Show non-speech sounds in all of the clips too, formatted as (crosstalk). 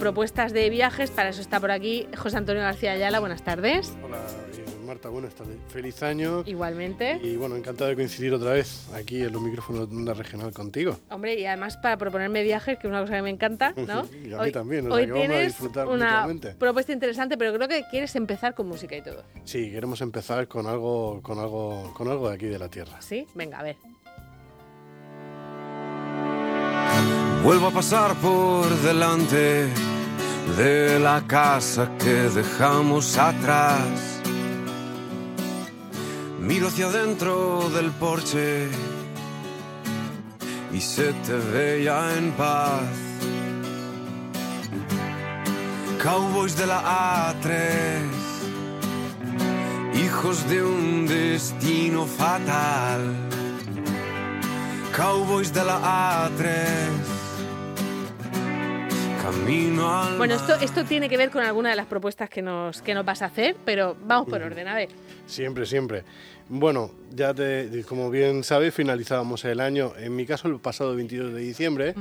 propuestas de viajes. Para eso está por aquí José Antonio García Ayala. Buenas tardes. Hola, eh, Marta, buenas tardes. Feliz año. Igualmente. Y bueno, encantado de coincidir otra vez aquí en los micrófonos de Onda Regional contigo. Hombre, y además para proponerme viajes, que es una cosa que me encanta, ¿no? y a mí también, o hoy sea que vamos a tienes disfrutar una mutuamente. propuesta interesante, pero creo que quieres empezar con música y todo. Sí, queremos empezar con algo, con algo, con algo de aquí de la tierra. ¿Sí? Venga, a ver. Vuelvo a pasar por delante de la casa que dejamos atrás. Miro hacia adentro del porche y se te ve ya en paz. Cowboys de la A3, hijos de un destino fatal. Cowboys de la A3. Camino al Bueno, esto, esto tiene que ver con alguna de las propuestas que nos, que nos vas a hacer, pero vamos por orden, a ver. Siempre, siempre. Bueno, ya te, como bien sabes, finalizábamos el año, en mi caso el pasado 22 de diciembre,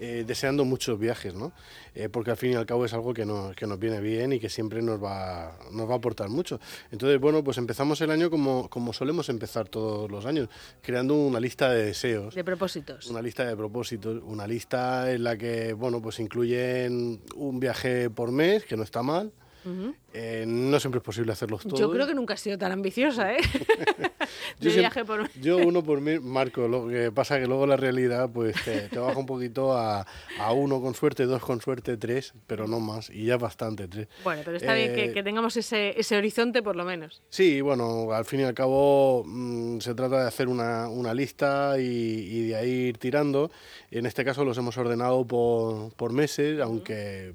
eh, deseando muchos viajes, ¿no? Eh, porque al fin y al cabo es algo que nos, que nos viene bien y que siempre nos va, nos va a aportar mucho. Entonces, bueno, pues empezamos el año como, como solemos empezar todos los años, creando una lista de deseos. De propósitos. Una lista de propósitos, una lista en la que, bueno, pues incluyen un viaje por mes, que no está mal. Eh, no siempre es posible hacerlos todos. Yo creo que nunca he sido tan ambiciosa, ¿eh? (laughs) (laughs) Yo de viaje por... Yo uno (laughs) por mí, Marco, lo que pasa que luego la realidad pues te, te baja un poquito a, a uno con suerte, dos con suerte, tres, pero no más, y ya bastante, tres. Bueno, pero está bien que, Eh, que tengamos ese, ese horizonte por lo menos. Sí, bueno, al fin y al cabo mm, se trata de hacer una, una lista y, y de ahí ir tirando. En este caso los hemos ordenado por, por meses, aunque...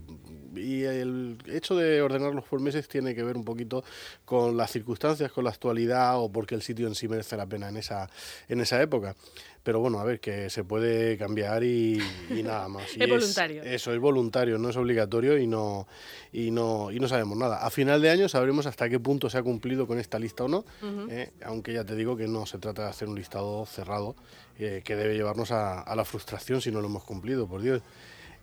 Y el hecho de ordenarlos por meses tiene que ver un poquito con las circunstancias, con la actualidad o porque el sitio en sí merece la pena en esa, en esa época. Pero bueno, a ver, que se puede cambiar y, y nada (laughs) más. Y Es voluntario. eso, es voluntario, no es obligatorio y no, y, no, y no sabemos nada. A final de año sabremos hasta qué punto se ha cumplido con esta lista o no, eh, aunque ya te digo que no se trata de hacer un listado cerrado eh, que debe llevarnos a, a la frustración si no lo hemos cumplido, por Dios.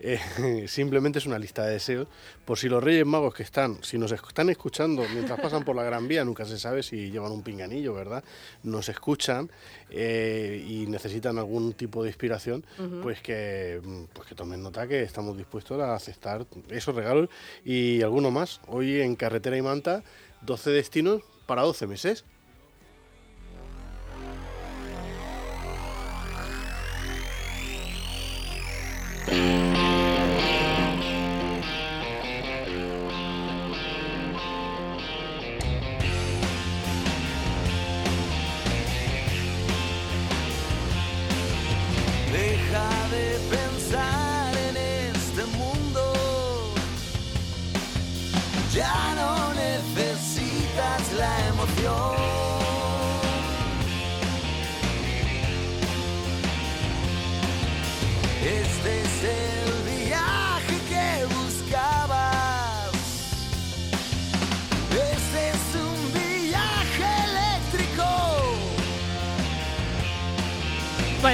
Eh, (laughs) simplemente es una lista de deseos por si los Reyes Magos que están, si nos están escuchando mientras pasan por la Gran Vía, nunca se sabe si llevan un pinganillo, ¿verdad? Nos escuchan eh, y necesitan algún tipo de inspiración, pues, que, pues que tomen nota que estamos dispuestos a aceptar esos regalos y alguno más. Hoy en Carretera y Manta, 12 destinos para 12 meses.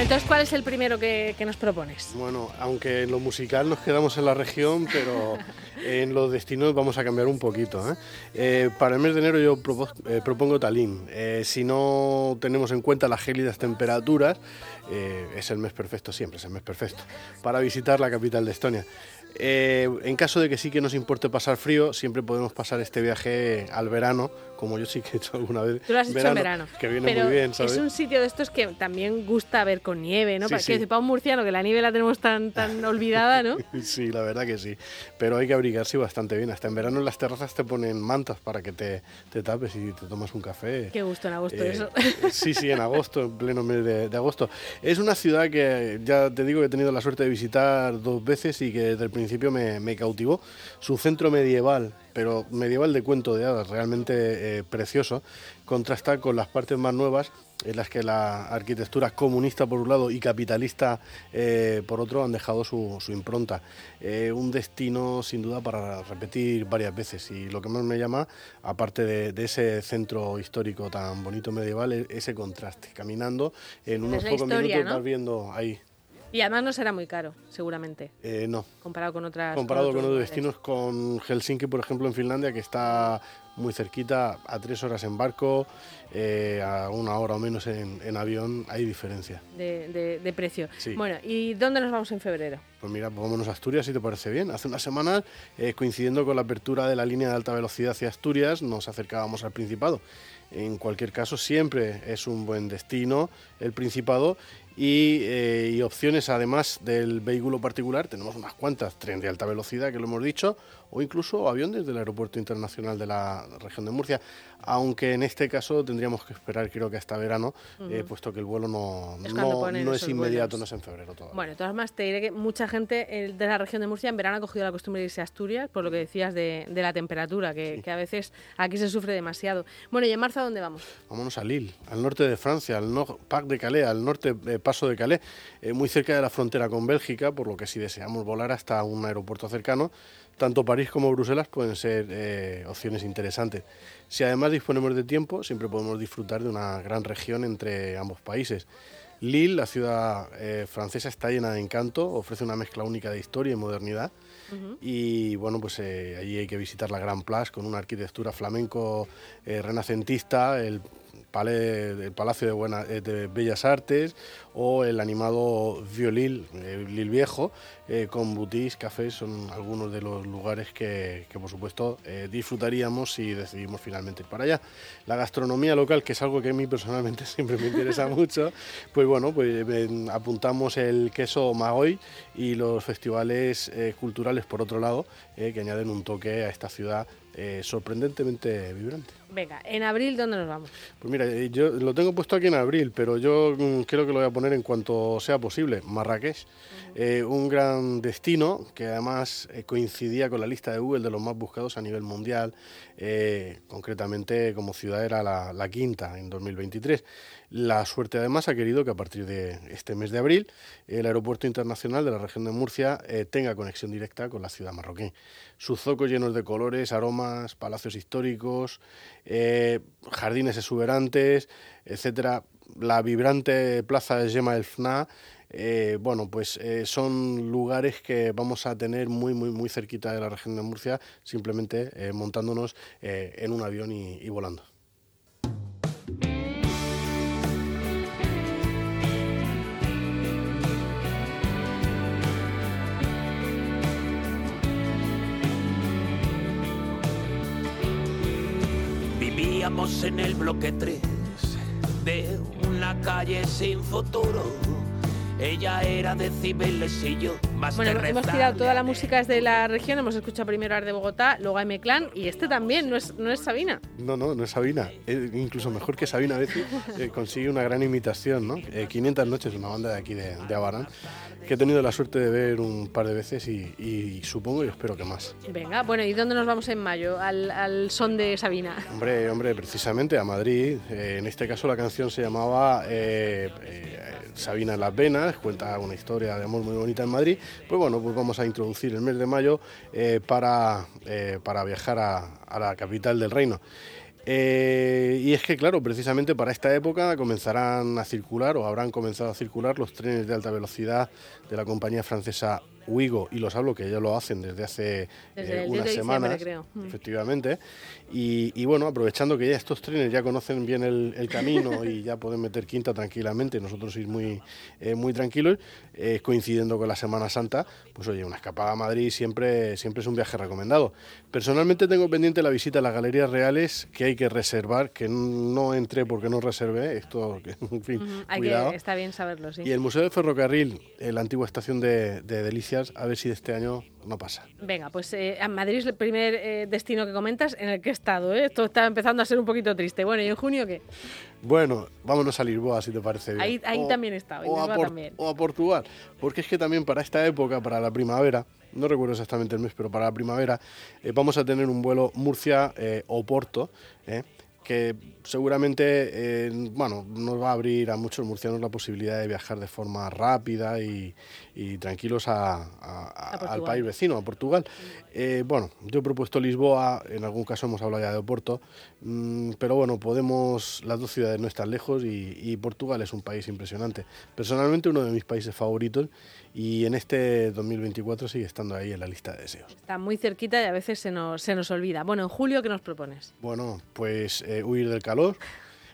Entonces, ¿cuál es el primero que, nos propones? Bueno, aunque en lo musical nos quedamos en la región, pero en los destinos vamos a cambiar un poquito. ¿eh? Eh, para el mes de enero yo eh, propongo. Eh, si no tenemos en cuenta las gélidas temperaturas, eh, es el mes perfecto, siempre es el mes perfecto, para visitar la capital de Estonia. Eh, en caso de que sí que nos importe pasar frío, siempre podemos pasar este viaje al verano, como yo sí que he hecho alguna vez. Tú lo has hecho en verano. Que viene pero muy bien, ¿sabes? Es un sitio de estos que también gusta ver con nieve, ¿no? Sí, para, sí. decir, para un murciano que la nieve la tenemos tan, tan (laughs) olvidada, ¿no? Sí, la verdad que sí. Pero hay que abrigarse bastante bien. Hasta en verano en las terrazas te ponen mantas para que te, te tapes y te tomas un café. Qué gusto en agosto Eh, eso. (laughs) Sí, sí, en agosto, en pleno mes de, de agosto. Es una ciudad que ya te digo que he tenido la suerte de visitar dos veces y que desde el principio me, me cautivó. Su centro medieval, pero medieval de cuento de hadas, realmente eh, precioso, contrasta con las partes más nuevas en las que la arquitectura comunista por un lado y capitalista eh, por otro han dejado su, su impronta. Eh, un destino sin duda para repetir varias veces y lo que más me llama, aparte de, de ese centro histórico tan bonito medieval, es ese contraste. Caminando en unos pocos historia, minutos ¿no? vas viendo ahí Y además no será muy caro, seguramente, Eh, no, comparado con otras. comparado con otros destinos, con Helsinki, por ejemplo, en Finlandia, que está muy cerquita, a tres horas en barco, eh, a una hora o menos en, en avión, hay diferencia. De, de- de precio. Sí. Bueno, ¿y dónde nos vamos en febrero? Pues mira, pues vámonos a Asturias, si te parece bien. Hace unas semanas, eh, coincidiendo con la apertura de la línea de alta velocidad hacia Asturias, nos acercábamos al Principado. En cualquier caso, siempre es un buen destino el Principado y, eh, y opciones, además del vehículo particular, tenemos unas cuantas, tren de alta velocidad, que lo hemos dicho, o incluso avión desde el Aeropuerto Internacional de la región de Murcia, aunque en este caso tendríamos que esperar, creo que hasta verano, eh, puesto que el vuelo no, Es no, es inmediato, vuelos. no es en febrero todavía. Bueno, de todas formas, te diré que mucha gente eh, de la región de Murcia en verano ha cogido la costumbre de irse a Asturias, por lo que decías de, de la temperatura, que, que a veces aquí se sufre demasiado. Bueno, ¿y en marzo a dónde vamos? Vámonos a Lille, al norte de Francia, al no Pac de Calais, al norte eh, Paso de Calais, eh, muy cerca de la frontera con Bélgica, por lo que si deseamos volar hasta un aeropuerto cercano, tanto París como Bruselas pueden ser eh, opciones interesantes. Si además disponemos de tiempo, siempre podemos disfrutar de una gran región entre ambos países. Lille, la ciudad eh, francesa, está llena de encanto, ofrece una mezcla única de historia y modernidad. Y bueno, pues eh, allí hay que visitar la Gran Place con una arquitectura flamenco renacentista, el, palais- el Palacio de, Buena- eh, de Bellas Artes o el animado Violil, eh, Lille Viejo, eh, con boutiques, cafés, son algunos de los lugares que, que, por supuesto eh, disfrutaríamos si decidimos finalmente ir para allá. La gastronomía local, que es algo que a mí personalmente (laughs) siempre me interesa (laughs) mucho, pues bueno, pues eh, apuntamos el queso Magoy y los festivales culturales por otro lado, que añaden un toque a esta ciudad eh, sorprendentemente vibrante. Venga, en abril, ¿dónde nos vamos? Pues mira, eh, yo lo tengo puesto aquí en abril, pero yo mm, creo que lo voy a poner en cuanto sea posible. Marrakech, Eh, un gran destino que además eh, coincidía con la lista de Google de los más buscados a nivel mundial. eh, concretamente, como ciudad era la, la quinta en 2023. La suerte además ha querido que a partir de este mes de abril el aeropuerto internacional de la región de Murcia tenga conexión directa con la ciudad marroquí. Sus zocos llenos de colores, aromas, palacios históricos, eh, jardines exuberantes, etcétera. La vibrante plaza de Gema el Fna, eh, bueno, pues eh, son lugares que vamos a tener muy, muy, muy cerquita de la región de Murcia, simplemente montándonos en un avión y volando. En el bloque 3 de una calle sin futuro. Ella era de Cibeles y yo más Bueno, que hemos tirado toda la a música desde la región, hemos escuchado primero Ar de Bogotá, luego a M-Clan y este también, no es, no es Sabina. No, no, no es Sabina. Es incluso mejor que Sabina a veces eh, consigue una gran imitación, ¿no? Eh, 500 noches, una banda de aquí de, de Abarán, que he tenido la suerte de ver un par de veces y, y supongo y espero que más. Venga, bueno, ¿y dónde nos vamos en mayo? Al, al son de Sabina. Hombre, hombre, precisamente a Madrid. Eh, en este caso la canción se llamaba eh, eh, Sabina en las venas, cuenta una historia de amor muy bonita en Madrid. Pues bueno, pues vamos a introducir el mes de mayo eh, para, eh, para viajar a, la capital del reino. Eh, y es que, claro, precisamente para esta época comenzarán a circular o habrán comenzado a circular los trenes de alta velocidad de la compañía francesa Wigo, y los hablo que ya lo hacen desde hace Desde eh, el 10 de unas semanas, creo. Mm. efectivamente. Y, y bueno, aprovechando que ya estos trenes ya conocen bien el, el camino (laughs) y ya pueden meter quinta tranquilamente, nosotros ir muy, eh, muy tranquilos, eh, coincidiendo con la Semana Santa, pues oye, una escapada a Madrid siempre, siempre es un viaje recomendado. Personalmente tengo pendiente la visita a las Galerías Reales, que hay que reservar, que no entré porque no reservé, esto, que, en fin, Ujú, Hay cuidado. que, está bien saberlo, sí. Y el Museo de Ferrocarril, eh, la antigua estación de, de A ver si de este año no pasa. Venga, pues eh, a Madrid es el primer eh, destino que comentas en el que he estado. ¿eh? Esto está empezando a ser un poquito triste. Bueno, ¿y en junio qué? Bueno, vámonos a Lisboa, si te parece bien. Ahí- ahí también he estado, o, a Lisboa también. o a Portugal, porque es que también para esta época, para la primavera, no recuerdo exactamente el mes, pero para la primavera, eh, vamos a tener un vuelo Murcia-Oporto, que seguramente eh, bueno, nos va a abrir a muchos murcianos la posibilidad de viajar de forma rápida y, tranquilos al país vecino, a Portugal. Eh, bueno, yo he propuesto Lisboa, en algún caso hemos hablado ya de Oporto, mm, pero bueno, podemos, las dos ciudades no están lejos y, y Portugal es un país impresionante. Personalmente uno de mis países favoritos y en este 2024 sigue estando ahí en la lista de deseos. Está muy cerquita y a veces se nos, se nos olvida. Bueno, en julio, ¿qué nos propones? Bueno, pues eh, huir del calor,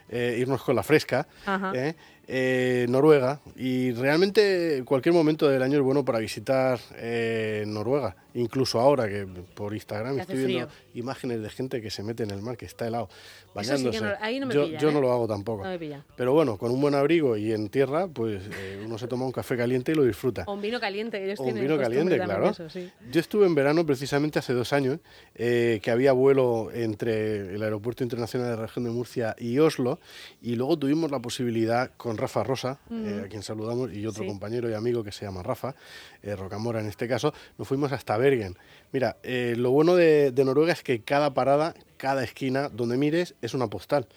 eh, irnos con la fresca. ¿eh? Eh, Noruega y realmente cualquier momento del año es bueno para visitar eh, Noruega, incluso ahora que por Instagram estoy viendo imágenes de gente que se mete en el mar, que está helado, bañándose. yo, no lo hago tampoco. Pero bueno, con un buen abrigo y en tierra, pues eh, uno se toma un café caliente y lo disfruta. O un vino caliente, un vino caliente, claro. Yo estuve en verano precisamente hace dos años, que había vuelo entre el Aeropuerto Internacional de la Región de Murcia y Oslo, y luego tuvimos la posibilidad con Rafa Rosa, eh, a quien saludamos, y otro compañero y amigo que se llama Rafa, eh, Rocamora en este caso, nos fuimos hasta Bergen. Mira, eh, lo bueno de, Noruega es que cada parada, cada esquina donde mires es una postal.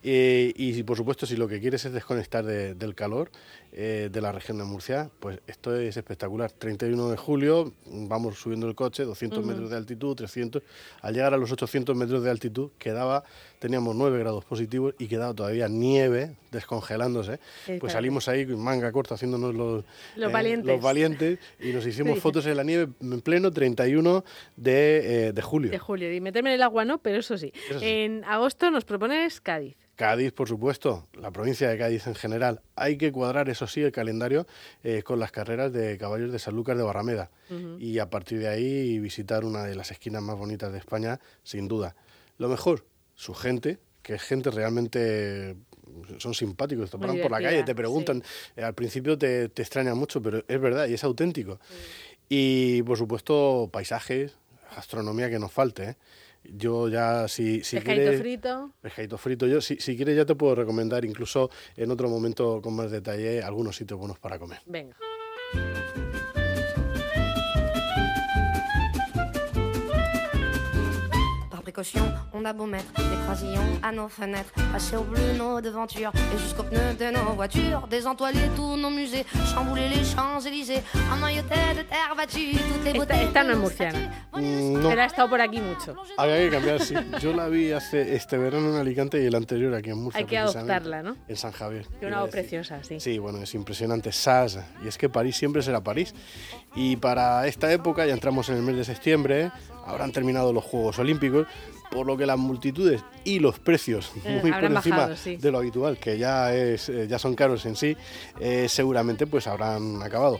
y por supuesto, si lo que quieres es desconectar del calor, eh, de la región de Murcia, pues esto es espectacular. 31 de julio, vamos subiendo el coche, 200 metros de altitud, 300. Al llegar a los 800 metros de altitud, quedaba, teníamos 9 grados positivos y quedaba todavía nieve descongelándose. pues salimos ahí manga corta haciéndonos los, los, eh, valientes. y nos hicimos fotos en la nieve en pleno 31 de, eh, de julio. De julio. Y meterme en el agua no, pero eso sí. En agosto nos propones Cádiz. Cádiz, por supuesto, la provincia de Cádiz en general. Hay que cuadrar, eso sí, el calendario eh, con las carreras de caballos de Sanlúcar de Barrameda. Y a partir de ahí visitar una de las esquinas más bonitas de España, sin duda. Lo mejor, su gente, que es gente realmente son simpáticos, te paran por la calle, te preguntan, eh, al principio te, te extraña mucho, pero es verdad y es auténtico. Y por supuesto, paisajes, gastronomía que nos falte. ¿eh? Yo ya, si, si quieres... frito. Pescadito frito. Yo, si, si quieres, ya te puedo recomendar, incluso en otro momento con más detalle, algunos sitios buenos para comer. Venga. On a beau mettre des croisillons à nos fenêtres, passer au bleu nos devantures et jusqu'aux pneus de nos voitures, désentoiler tous nos musées, chambouler les Champs-Élysées, emmailloter de terre battue toutes les beautés. Esta, esta no es murciana, mm, no. pero ha estado por aquí mucho. Había que cambiar, sí. Yo la vi hace este verano en Alicante y el anterior aquí en Murcia. Hay que adoptarla, ¿no? En San Javier. Que una voz preciosa, sí. Sí, bueno, es impresionante. Sas. Y es que París siempre será París. Y para esta época, ya entramos en el mes de septiembre, habrán terminado los Juegos Olímpicos, por lo que las multitudes y los precios eh, muy por encima de lo habitual, que ya es eh, ya son caros en sí, eh, seguramente pues habrán acabado.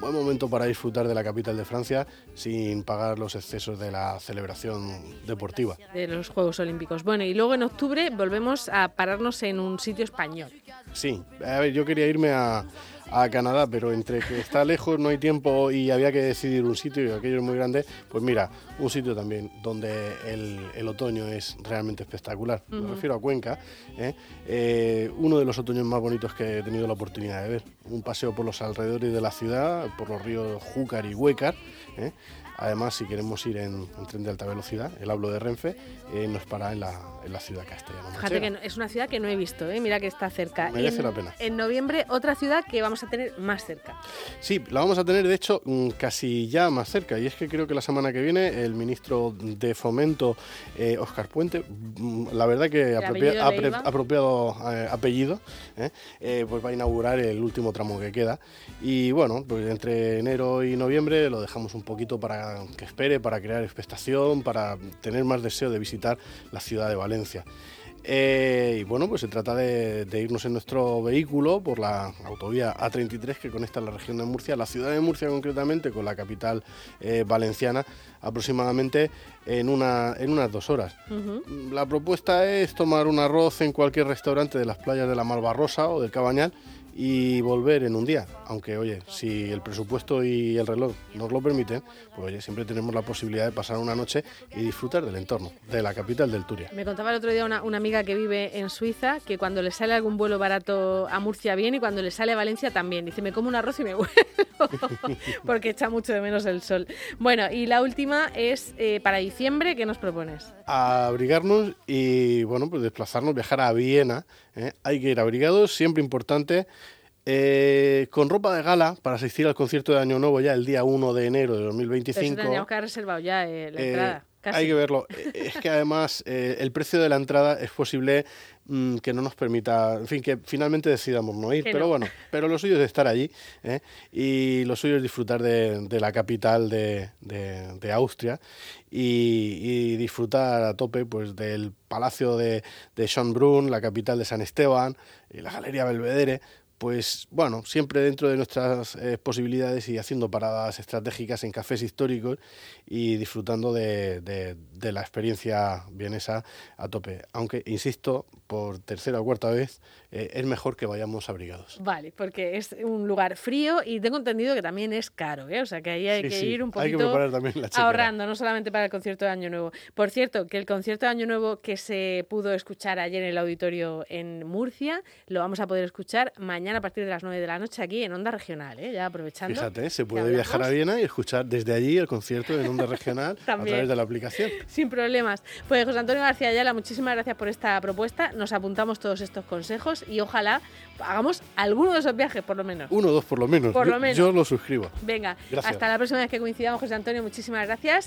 Buen momento para disfrutar de la capital de Francia sin pagar los excesos de la celebración deportiva. De los Juegos Olímpicos. Bueno, y luego en octubre volvemos a pararnos en un sitio español. Sí, a ver, yo quería irme a, a Canadá, pero entre que está lejos, no hay tiempo y había que decidir un sitio y aquello es muy grande, pues mira, un sitio también donde el, otoño es realmente espectacular. Me refiero a Cuenca, ¿eh? Eh, uno de los otoños más bonitos que he tenido la oportunidad de ver. Un paseo por los alrededores de la ciudad, por los ríos Júcar y Huécar. ¿eh? Además, si queremos ir en, tren de alta velocidad, el hablo de Renfe eh, nos para en la, en la ciudad castellana. Fíjate que es una ciudad que no he visto, ¿eh? mira que está cerca. Merece la pena. En noviembre, otra ciudad que vamos a tener más cerca. Sí, la vamos a tener de hecho mm, casi ya más cerca. Y es que creo que la semana que viene el ministro de Fomento, Oscar eh, Puente, mm, la verdad que apropiado apellido, pues va a inaugurar el último tramo que queda. Y bueno, pues entre enero y noviembre lo dejamos un poquito para que espere, para crear expectación, para tener más deseo de visitar la ciudad de Valencia. Eh, y bueno, pues se trata de, irnos en nuestro vehículo por la autovía A33 que conecta la región de Murcia, la ciudad de Murcia concretamente, con la capital eh, valenciana, aproximadamente en, una, en unas dos horas. La propuesta es tomar un arroz en cualquier restaurante de las playas de la Malvarrosa o del Cabañal y volver en un día. Aunque, oye, si el presupuesto y el reloj nos lo permiten, pues oye, siempre tenemos la posibilidad de pasar una noche y disfrutar del entorno, de la capital del Turia. Me contaba el otro día una, una amiga que vive en Suiza que cuando le sale algún vuelo barato a Murcia bien y cuando le sale a Valencia también. Dice, me como un arroz y me (laughs) vuelvo, (laughs) porque echa mucho de menos el sol. Bueno, y la última es eh, para diciembre, ¿qué nos propones? abrigarnos y bueno, pues desplazarnos, viajar a Viena. ¿Eh? Hay que ir abrigados, siempre importante. eh, con ropa de gala para asistir al concierto de Año Nuevo ya el día 1 de enero de Pero 2025. eso tendríamos que haber reservado ya eh, la Eh, entrada. Casi. Hay que verlo. Eh, Es que además eh, el precio de la entrada es posible mm, que no nos permita, en fin, que finalmente decidamos no ir. Que pero no. bueno, pero lo suyo es estar allí ¿eh? y lo suyo es disfrutar de, de la capital de, de- de Austria y, y disfrutar a tope pues del palacio de, de Schönbrunn, la capital de San Esteban, y la Galería Belvedere. Pues bueno, siempre dentro de nuestras eh, posibilidades y haciendo paradas estratégicas en cafés históricos y disfrutando de, de- de la experiencia vienesa a tope. Aunque, insisto, por tercera o cuarta vez, eh, es mejor que vayamos abrigados. Vale, porque es un lugar frío y tengo entendido que también es caro, ¿eh? O sea que ahí hay Sí, que sí, ir un poquito ahorrando, no solamente para el concierto de Año Nuevo. Por cierto, que el concierto de Año Nuevo que se pudo escuchar ayer en el auditorio en Murcia, lo vamos a poder escuchar mañana a partir de las 9 de la noche aquí en Onda Regional, ¿eh? Ya aprovechando. Fíjate, se puede viajar a. Viena y escuchar desde allí el concierto en onda regional (laughs) a través de la aplicación. Sin problemas. Pues José Antonio García Ayala, muchísimas gracias por esta propuesta. Nos apuntamos todos estos consejos y ojalá hagamos alguno de esos viajes, por lo menos. Uno o dos por lo menos. Por yo, lo menos. yo lo suscribo. Venga, Gracias. hasta la próxima vez que coincidamos, José Antonio, muchísimas gracias.